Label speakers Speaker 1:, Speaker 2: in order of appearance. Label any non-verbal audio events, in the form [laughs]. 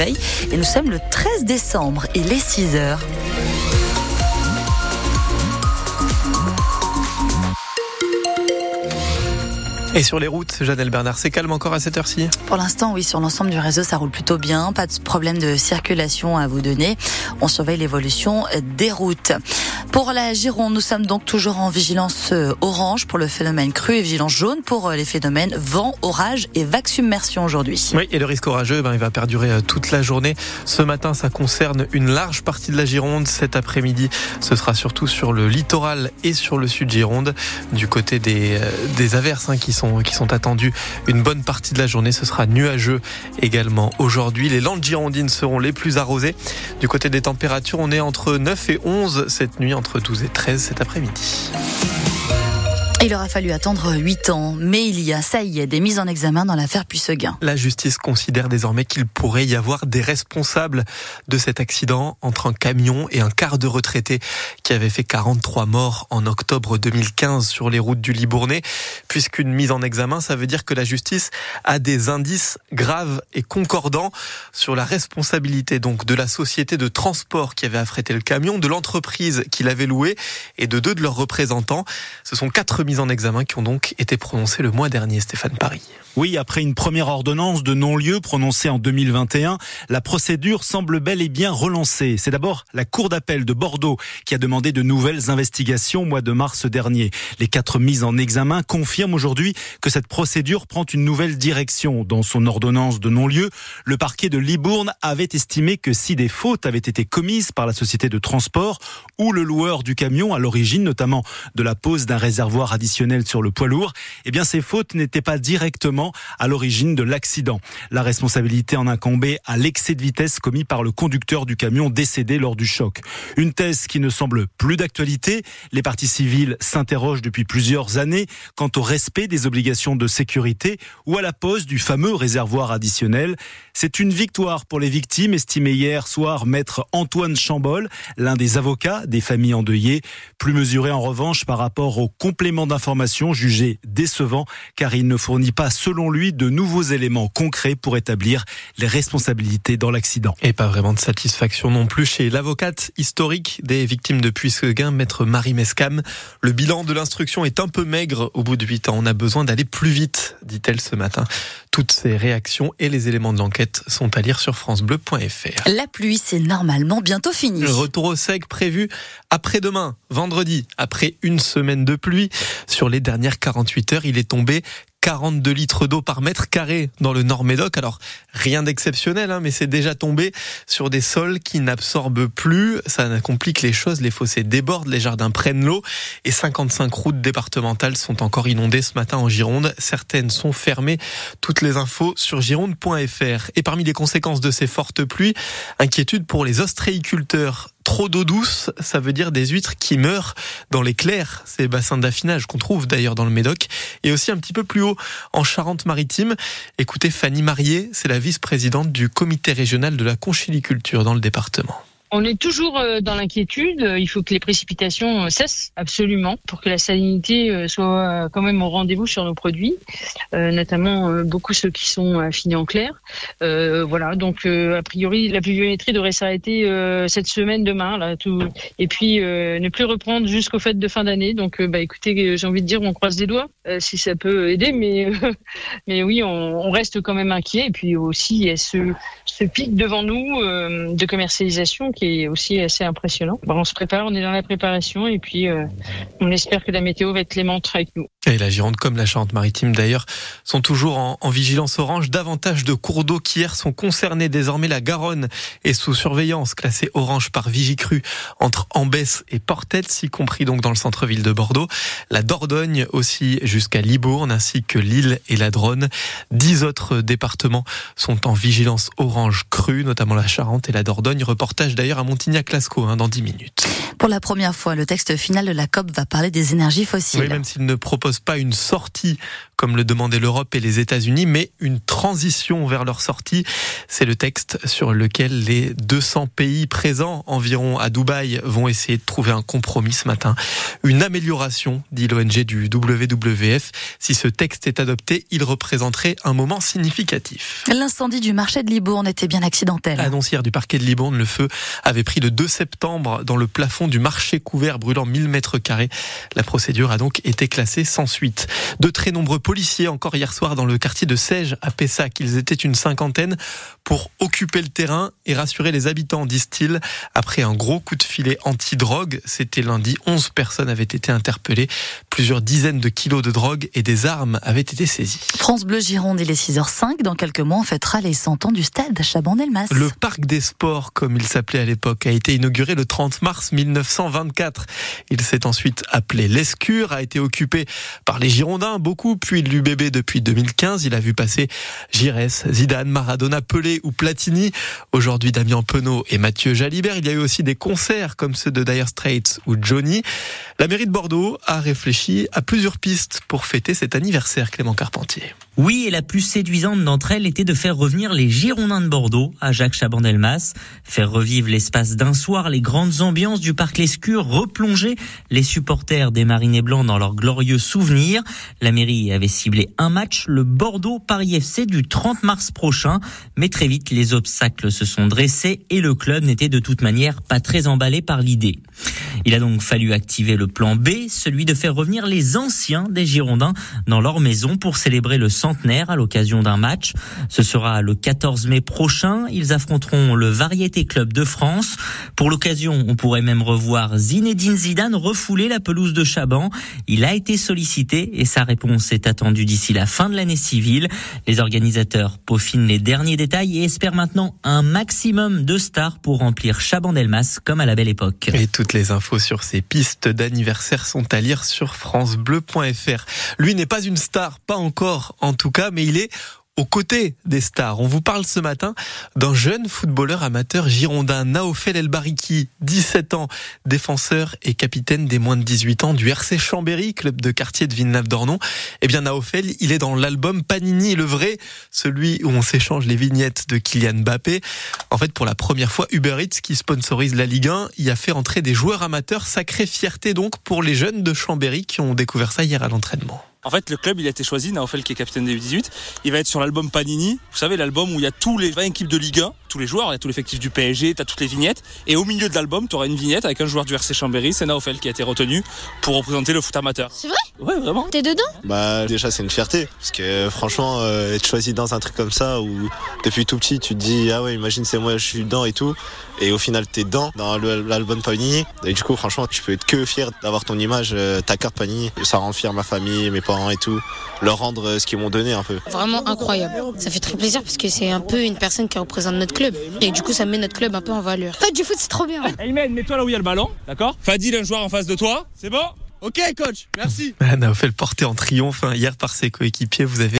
Speaker 1: Et nous sommes le 13 décembre, et les 6 heures.
Speaker 2: Et sur les routes, Janelle Bernard, c'est calme encore à cette heure-ci?
Speaker 1: Pour l'instant, oui, sur l'ensemble du réseau, ça roule plutôt bien. Pas de problème de circulation à vous donner. On surveille l'évolution des routes. Pour la Gironde, nous sommes donc toujours en vigilance euh, orange pour le phénomène cru et vigilance jaune pour euh, les phénomènes vent, orage et vague submersion aujourd'hui.
Speaker 2: Oui, et le risque orageux, ben, il va perdurer euh, toute la journée. Ce matin, ça concerne une large partie de la Gironde. Cet après-midi, ce sera surtout sur le littoral et sur le sud Gironde. Du côté des, des averses hein, qui, sont, qui sont attendues une bonne partie de la journée, ce sera nuageux également aujourd'hui. Les Landes girondines seront les plus arrosées. Du côté des températures, on est entre 9 et 11 cette nuit entre 12 et 13 cet après-midi.
Speaker 1: Il aura fallu attendre 8 ans, mais il y a, ça y est, des mises en examen dans l'affaire Puisseguin.
Speaker 2: La justice considère désormais qu'il pourrait y avoir des responsables de cet accident entre un camion et un quart de retraité qui avait fait 43 morts en octobre 2015 sur les routes du Libournais. Puisqu'une mise en examen, ça veut dire que la justice a des indices graves et concordants sur la responsabilité donc de la société de transport qui avait affrété le camion, de l'entreprise qui l'avait loué et de deux de leurs représentants. Ce sont quatre mises en examen qui ont donc été prononcées le mois dernier, Stéphane Paris.
Speaker 3: Oui, après une première ordonnance de non-lieu prononcée en 2021, la procédure semble bel et bien relancée. C'est d'abord la Cour d'appel de Bordeaux qui a demandé de nouvelles investigations au mois de mars dernier. Les quatre mises en examen confirment aujourd'hui que cette procédure prend une nouvelle direction. Dans son ordonnance de non-lieu, le parquet de Libourne avait estimé que si des fautes avaient été commises par la société de transport ou le loueur du camion à l'origine, notamment de la pose d'un réservoir additionnel sur le poids lourd, eh bien ces fautes n'étaient pas directement à l'origine de l'accident. La responsabilité en incombait à l'excès de vitesse commis par le conducteur du camion décédé lors du choc. Une thèse qui ne semble plus d'actualité. Les parties civiles s'interrogent depuis plusieurs années quant au respect des obligations de sécurité ou à la pose du fameux réservoir additionnel. C'est une victoire pour les victimes, estimé hier soir maître Antoine Chambol, l'un des avocats des familles endeuillées, plus mesuré en revanche par rapport au complément d'information jugé décevant car il ne fournit pas selon lui de nouveaux éléments concrets pour établir les responsabilités dans l'accident.
Speaker 2: Et pas vraiment de satisfaction non plus chez l'avocate historique des victimes de Puisseguin, maître Marie Mescam. Le bilan de l'instruction est un peu maigre au bout de huit ans. On a besoin d'aller plus vite, dit-elle ce matin. Toutes ces réactions et les éléments de l'enquête sont à lire sur francebleu.fr.
Speaker 1: La pluie, c'est normalement bientôt fini.
Speaker 2: Le retour au sec prévu après-demain, vendredi, après une semaine de pluie. Sur les dernières 48 heures, il est tombé 42 litres d'eau par mètre carré dans le Nord Médoc. Alors rien d'exceptionnel, hein, mais c'est déjà tombé sur des sols qui n'absorbent plus. Ça complique les choses. Les fossés débordent, les jardins prennent l'eau et 55 routes départementales sont encore inondées ce matin en Gironde. Certaines sont fermées. Toutes les infos sur gironde.fr. Et parmi les conséquences de ces fortes pluies, inquiétude pour les ostréiculteurs trop d'eau douce, ça veut dire des huîtres qui meurent dans les clairs, ces bassins d'affinage qu'on trouve d'ailleurs dans le Médoc, et aussi un petit peu plus haut en Charente-Maritime. Écoutez Fanny Marié, c'est la vice-présidente du comité régional de la conchiliculture dans le département.
Speaker 4: On est toujours euh, dans l'inquiétude. Il faut que les précipitations euh, cessent absolument pour que la salinité euh, soit quand même au rendez-vous sur nos produits, notamment beaucoup ceux qui sont affinés en clair. voilà, donc a priori la pluviométrie devrait s'arrêter cette semaine demain et puis ne plus reprendre jusqu'aux fêtes de fin d'année. Donc bah écoutez, j'ai envie de dire on croise les doigts si ça peut aider, mais [laughs] mais oui, on, on, reste quand même inquiet. Et puis aussi il y a ce, ce pic devant nous de commercialisation qui est aussi assez impressionnant. on se prépare, on est dans la préparation et puis euh, on espère que la météo va être clémente avec nous.
Speaker 2: Et la Gironde comme la Charente-Maritime d'ailleurs sont toujours en, en, vigilance orange. Davantage de cours d'eau qui hier sont concernés. Désormais la Garonne est sous surveillance, classée orange par Vigicru entre Ambès et Portets, y compris donc dans le centre-ville de Bordeaux. La Dordogne aussi jusqu'à Libourne ainsi que l'île et la Dronne. Dix autres départements sont en vigilance orange crue, notamment la Charente et la Dordogne. Reportage d'ailleurs à Montignac-Lascaux hein, dans 10 minutes.
Speaker 1: Pour la première fois, le texte final de la COP va parler des énergies fossiles.
Speaker 2: Oui, même s'il ne propose pas une sortie comme le demandaient l'Europe et les États-Unis, mais une transition vers leur sortie. C'est le texte sur lequel les 200 pays présents environ à Dubaï vont essayer de trouver un compromis ce matin. Une amélioration, dit l'ONG du WWF. Si ce texte est adopté, il représenterait un moment significatif.
Speaker 1: L'incendie du marché de Libourne était bien accidentel.
Speaker 2: Annoncière du parquet de Libourne, le feu avait pris le 2 septembre dans le plafond du marché couvert brûlant 1000 mètres carrés. La procédure a donc été classée sans suite. De très nombreux policiers encore hier soir dans le quartier de Sège à Pessac. Ils étaient une cinquantaine pour occuper le terrain et rassurer les habitants, disent-ils. Après un gros coup de filet anti-drogue, c'était lundi, 11 personnes avaient été interpellées. Plusieurs dizaines de kilos de drogue et des armes avaient été saisies.
Speaker 1: France Bleu Gironde, il est 6h05. Dans quelques mois, on fêtera les 100 ans du stade Chaban-Delmas.
Speaker 2: Le parc des sports, comme il s'appelait à l'époque, a été inauguré le 30 mars 1924. Il s'est ensuite appelé l'Escure, a été occupé par les Girondins, beaucoup, puis l'UBB depuis 2015. Il a vu passer Giresse, Zidane, Maradona, Pelé ou Platini. Aujourd'hui, Damien Penaud et Mathieu Jalibert. Il y a eu aussi des concerts comme ceux de Dire Straits ou Johnny. La mairie de Bordeaux a réfléchi à plusieurs pistes pour fêter cet anniversaire, Clément Carpentier.
Speaker 5: Oui, et la plus séduisante d'entre elles était de faire revenir les Girondins de Bordeaux à Jacques Chaban-Delmas, faire revivre l'espace d'un soir, les grandes ambiances du parc Lescure, replonger les supporters des Marinés Blancs dans leurs glorieux souvenirs. La mairie avait ciblé un match, le Bordeaux-Paris FC du 30 mars prochain, mais très vite les obstacles se sont dressés et le club n'était de toute manière pas très emballé par l'idée. Il a donc fallu activer le plan B, celui de faire revenir les anciens des Girondins dans leur maison pour célébrer le à l'occasion d'un match. Ce sera le 14 mai prochain. Ils affronteront le Variété Club de France. Pour l'occasion, on pourrait même revoir Zinedine Zidane refouler la pelouse de Chaban. Il a été sollicité et sa réponse est attendue d'ici la fin de l'année civile. Les organisateurs peaufinent les derniers détails et espèrent maintenant un maximum de stars pour remplir Chaban-Delmas comme à la belle époque.
Speaker 2: Et toutes les infos sur ces pistes d'anniversaire sont à lire sur francebleu.fr. Lui n'est pas une star, pas encore en tout cas, mais il est aux côtés des stars. On vous parle ce matin d'un jeune footballeur amateur girondin, Naofel El Bariki, 17 ans, défenseur et capitaine des moins de 18 ans du RC Chambéry, club de quartier de Villeneuve-d'Ornon. Eh bien, Naofel, il est dans l'album Panini, le vrai, celui où on s'échange les vignettes de Kylian Mbappé. En fait, pour la première fois, Uber Eats, qui sponsorise la Ligue 1, y a fait entrer des joueurs amateurs. Sacrée fierté donc pour les jeunes de Chambéry qui ont découvert ça hier à l'entraînement.
Speaker 6: En fait, le club, il a été choisi, Naofel qui est capitaine des U18. Il va être sur l'album Panini. Vous savez, l'album où il y a tous les 20 équipes de Ligue 1, tous les joueurs, il y a tout l'effectif du PSG, t'as toutes les vignettes. Et au milieu de l'album, tu auras une vignette avec un joueur du RC Chambéry, c'est Naofel qui a été retenu pour représenter le foot amateur. Ouais, vraiment.
Speaker 7: T'es dedans
Speaker 8: Bah, déjà, c'est une fierté. Parce que franchement, euh, être choisi dans un truc comme ça où depuis tout petit, tu te dis, ah ouais, imagine, c'est moi, je suis dedans et tout. Et au final, t'es dedans dans l'album Panini. Et du coup, franchement, tu peux être que fier d'avoir ton image, euh, ta carte Panini. Ça rend fier ma famille, mes parents et tout leur rendre ce qu'ils m'ont donné un peu.
Speaker 7: Vraiment incroyable. Ça fait très plaisir parce que c'est un peu une personne qui représente notre club. Et du coup, ça met notre club un peu en valeur. Fait du foot, c'est trop bien.
Speaker 6: Aymen, mets-toi là où il y a le ballon, d'accord? Fadil, un joueur en face de toi, c'est bon? Ok, coach, merci.
Speaker 2: Naofel porté en triomphe hein, hier par ses coéquipiers. Vous avez